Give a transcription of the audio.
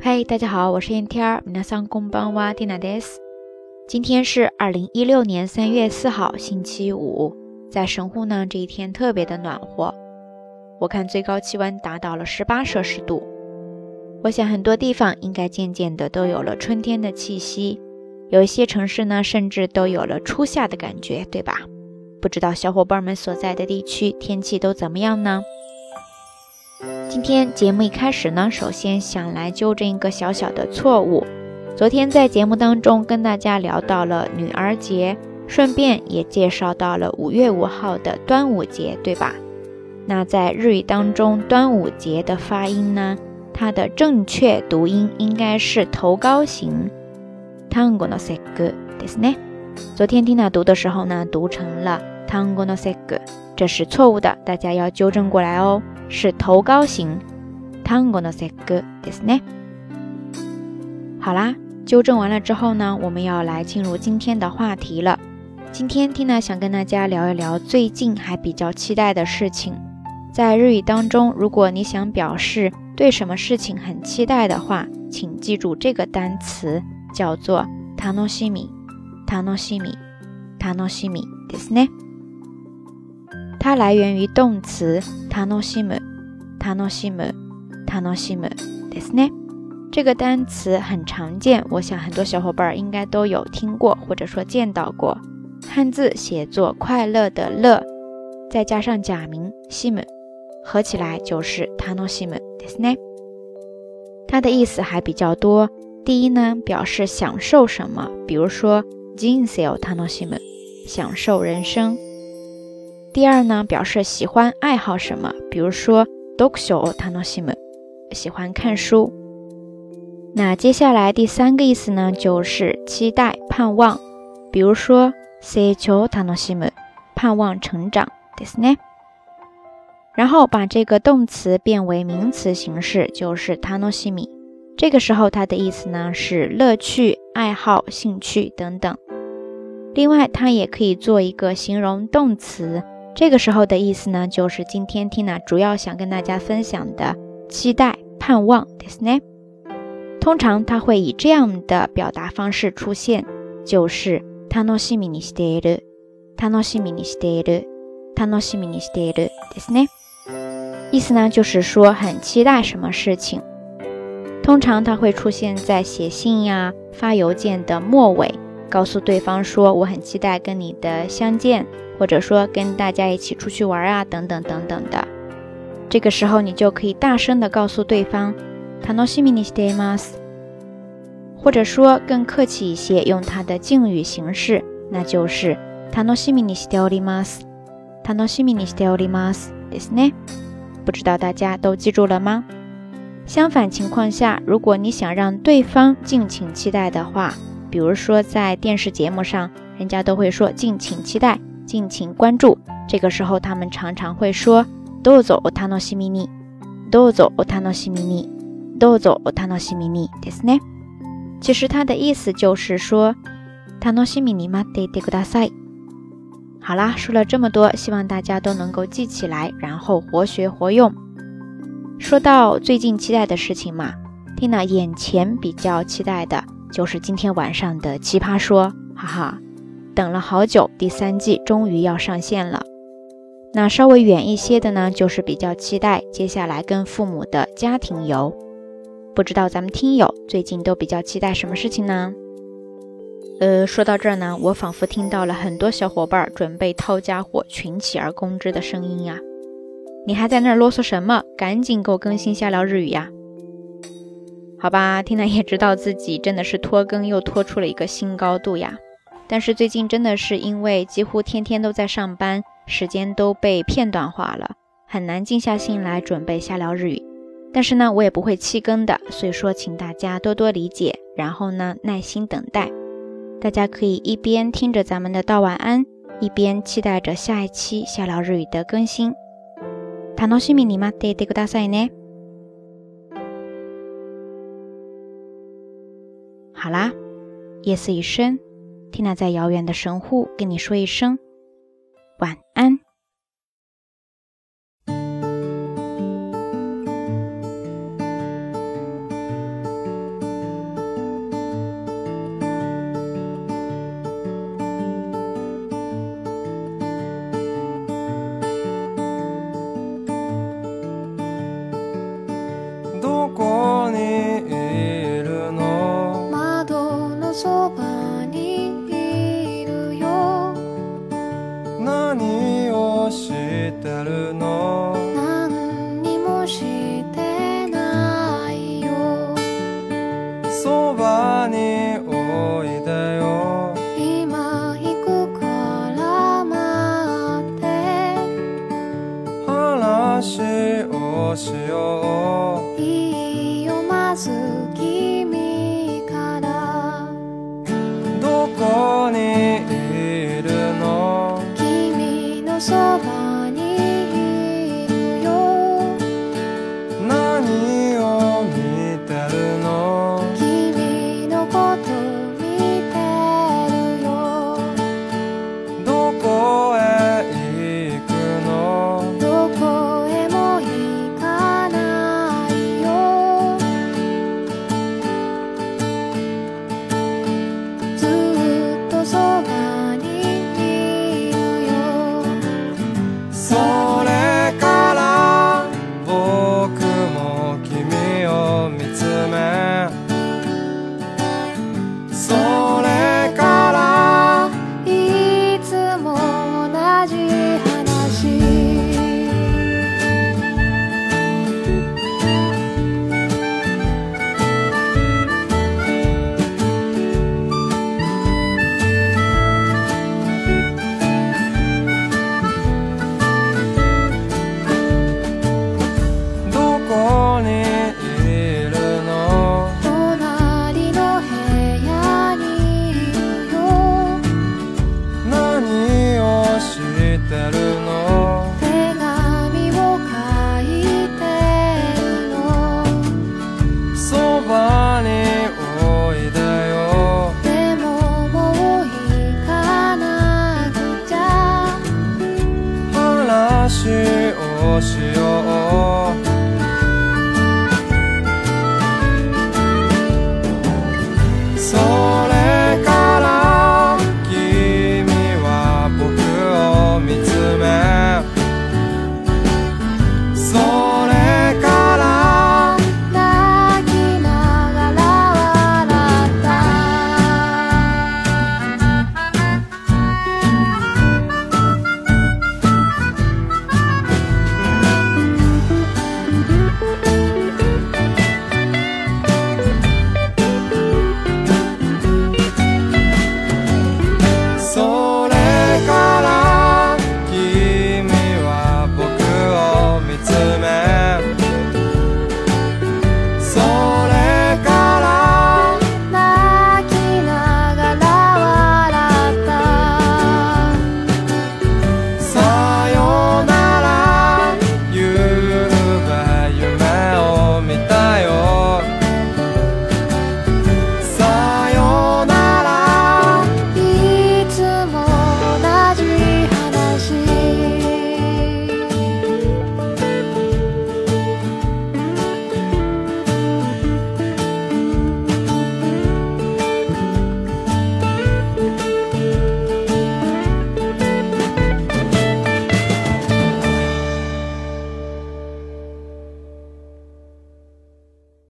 嗨，大家好，我是燕天儿。皆さんこんばんは、ティナです。今天是二零一六年三月四号，星期五。在神户呢，这一天特别的暖和，我看最高气温达到了十八摄氏度。我想很多地方应该渐渐的都有了春天的气息，有一些城市呢，甚至都有了初夏的感觉，对吧？不知道小伙伴们所在的地区天气都怎么样呢？ 今天节目一开始呢，首先想来纠正一个小小的错误。昨天在节目当中跟大家聊到了女儿节，顺便也介绍到了五月五号的端午节，对吧？那在日语当中，端午节的发音呢，它的正确读音应该是头高型。tango no segu ですね。昨天听娜读的时候呢，读成了 tango no segu， 这是错误的，大家要纠正过来哦。是头高型。tango no segu ですね。好啦，纠正完了之后呢，我们要来进入今天的话题了。今天缇娜想跟大家聊一聊最近还比较期待的事情。在日语当中，如果你想表示对什么事情很期待的话，请记住这个单词叫做“楽しみ”。楽しみ、楽しみですね。 它来源于动词楽しむ、楽しむ、楽しむですね。这个单词很常见，我想很多小伙伴应该都有听过或者说见到过。汉字写作“快乐”的“乐”，再加上假名“西姆”，合起来就是“楽しむ”ですね。它的意思还比较多。第一呢，表示享受什么，比如说“人生を楽しむ”，享受人生。 第二呢，表示喜欢爱好什么，比如说“読書を楽しむ”，喜欢看书。那接下来第三个意思呢，就是期待、盼望，比如说“成長楽しむ”，盼望成长，ですね。然后把这个动词变为名词形式，就是“楽しみ”。这个时候它的意思呢是乐趣、爱好、兴趣等等。另外，它也可以做一个形容动词， 这个时候的意思呢就是今天 Tina 主要想跟大家分享的期待、盼望，ですね。通常它会以这样的表达方式出现，就是楽しみにしている、楽しみにしている、楽しみにしているですね。意思呢就是说很期待什么事情。通常它会出现在写信呀、发邮件的末尾，告诉对方说我很期待跟你的相见， 或者说跟大家一起出去玩啊，等等等等的。这个时候你就可以大声的告诉对方。楽しみにしています，或者说更客气一些，用它的敬语形式，那就是楽しみにしております。楽しみにしておりますですね。不知道大家都记住了吗？相反情况下，如果你想让对方敬请期待的话，比如说在电视节目上，人家都会说敬请期待、 敬请关注。这个时候，他们常常会说どうぞお楽しみに、どうぞお楽しみに。どうぞお楽しみにですね。其实它的意思就是说，楽しみに待っていてください。好啦，说了这么多，希望大家都能够记起来，然后活学活用。说到最近期待的事情嘛，Tina 眼前比较期待的就是今天晚上的奇葩说，哈哈， 等了好久，第三季终于要上线了。那稍微远一些的呢，就是比较期待接下来跟父母的家庭游。不知道咱们听友最近都比较期待什么事情呢？呃，说到这儿呢，我仿佛听到了很多小伙伴准备掏家伙、群起而攻之的声音呀。你还在那儿啰嗦什么？赶紧给我更新下聊日语呀！好吧，听了也知道自己真的是拖更又拖出了一个新高度呀。但是最近真的是因为几乎天天都在上班，时间都被片段化了，很难静下心来准备下聊日语。但是呢，我也不会弃更的，所以说请大家多多理解，然后呢耐心等待。大家可以一边听着咱们的道晚安，一边期待着下一期下聊日语的更新。楽しみに待っていてくださいね。好啦，夜色已深， 缇娜在遥远的神户跟你说一声晚安。しよう